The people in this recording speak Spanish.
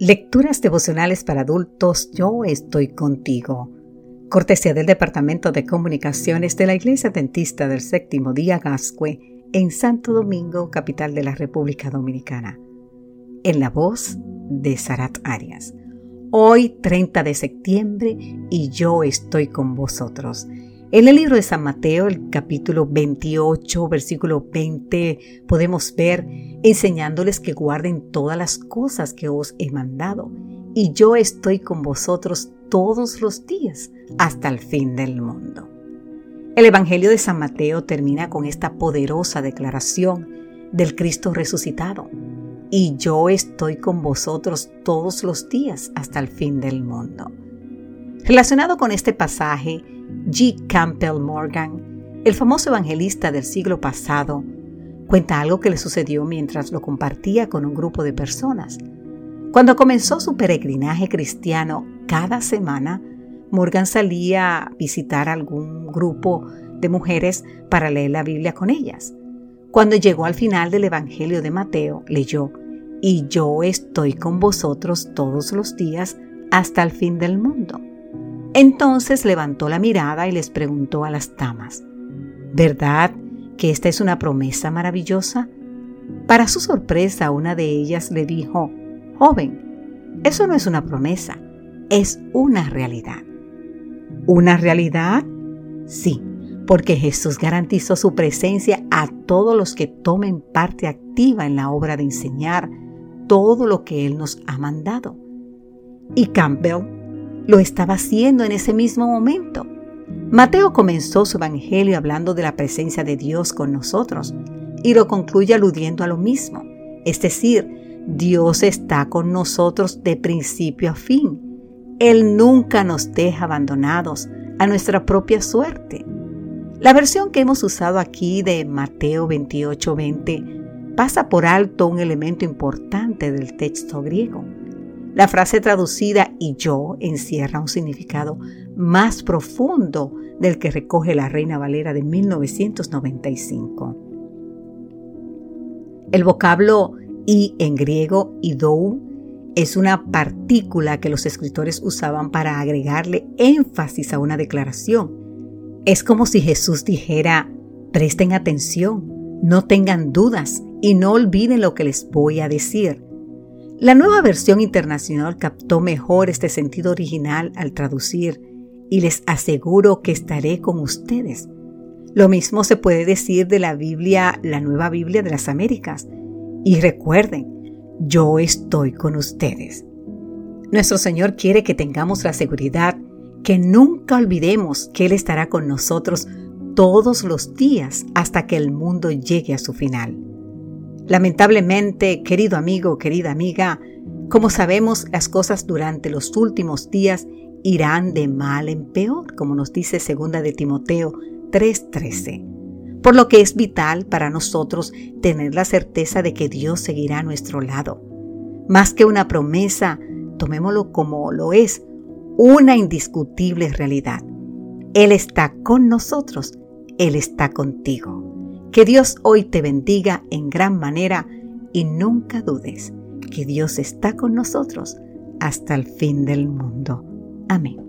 Lecturas devocionales para adultos, yo estoy contigo. Cortesía del Departamento de Comunicaciones de la Iglesia Dentista del Séptimo Día Gascue en Santo Domingo, capital de la República Dominicana. En la voz de Sarat Arias. Hoy 30 de septiembre y yo estoy con vosotros. En el libro de San Mateo, el capítulo 28, versículo 20, podemos ver enseñándoles que guarden todas las cosas que os he mandado, y yo estoy con vosotros todos los días hasta el fin del mundo. El Evangelio de San Mateo termina con esta poderosa declaración del Cristo resucitado, y yo estoy con vosotros todos los días hasta el fin del mundo. Relacionado con este pasaje, G. Campbell Morgan, el famoso evangelista del siglo pasado, cuenta algo que le sucedió mientras lo compartía con un grupo de personas. Cuando comenzó su peregrinaje cristiano cada semana, Morgan salía a visitar algún grupo de mujeres para leer la Biblia con ellas. Cuando llegó al final del Evangelio de Mateo, leyó, Y yo estoy con vosotros todos los días hasta el fin del mundo. Entonces levantó la mirada y les preguntó a las damas, ¿verdad que esta es una promesa maravillosa? Para su sorpresa, una de ellas le dijo, Joven, eso no es una promesa, es una realidad. ¿Una realidad? Sí, porque Jesús garantizó su presencia a todos los que tomen parte activa en la obra de enseñar todo lo que Él nos ha mandado. Y Campbell lo estaba haciendo en ese mismo momento. Mateo comenzó su evangelio hablando de la presencia de Dios con nosotros y lo concluye aludiendo a lo mismo, es decir, Dios está con nosotros de principio a fin. Él nunca nos deja abandonados a nuestra propia suerte. La versión que hemos usado aquí de Mateo 28:20 pasa por alto un elemento importante del texto griego. La frase traducida y yo encierra un significado más profundo del que recoge la Reina Valera de 1995. El vocablo y en griego idou es una partícula que los escritores usaban para agregarle énfasis a una declaración. Es como si Jesús dijera, presten atención, no tengan dudas y no olviden lo que les voy a decir. La nueva versión internacional captó mejor este sentido original al traducir y les aseguro que estaré con ustedes. Lo mismo se puede decir de la Biblia, la nueva Biblia de las Américas. Y recuerden, yo estoy con ustedes. Nuestro Señor quiere que tengamos la seguridad que nunca olvidemos que Él estará con nosotros todos los días hasta que el mundo llegue a su final. Lamentablemente, querido amigo, querida amiga, como sabemos, las cosas durante los últimos días irán de mal en peor, como nos dice 2 de Timoteo 3:13. Por lo que es vital para nosotros tener la certeza de que Dios seguirá a nuestro lado. Más que una promesa, tomémoslo como lo es, una indiscutible realidad. Él está con nosotros, Él está contigo. Que Dios hoy te bendiga en gran manera y nunca dudes que Dios está con nosotros hasta el fin del mundo. Amén.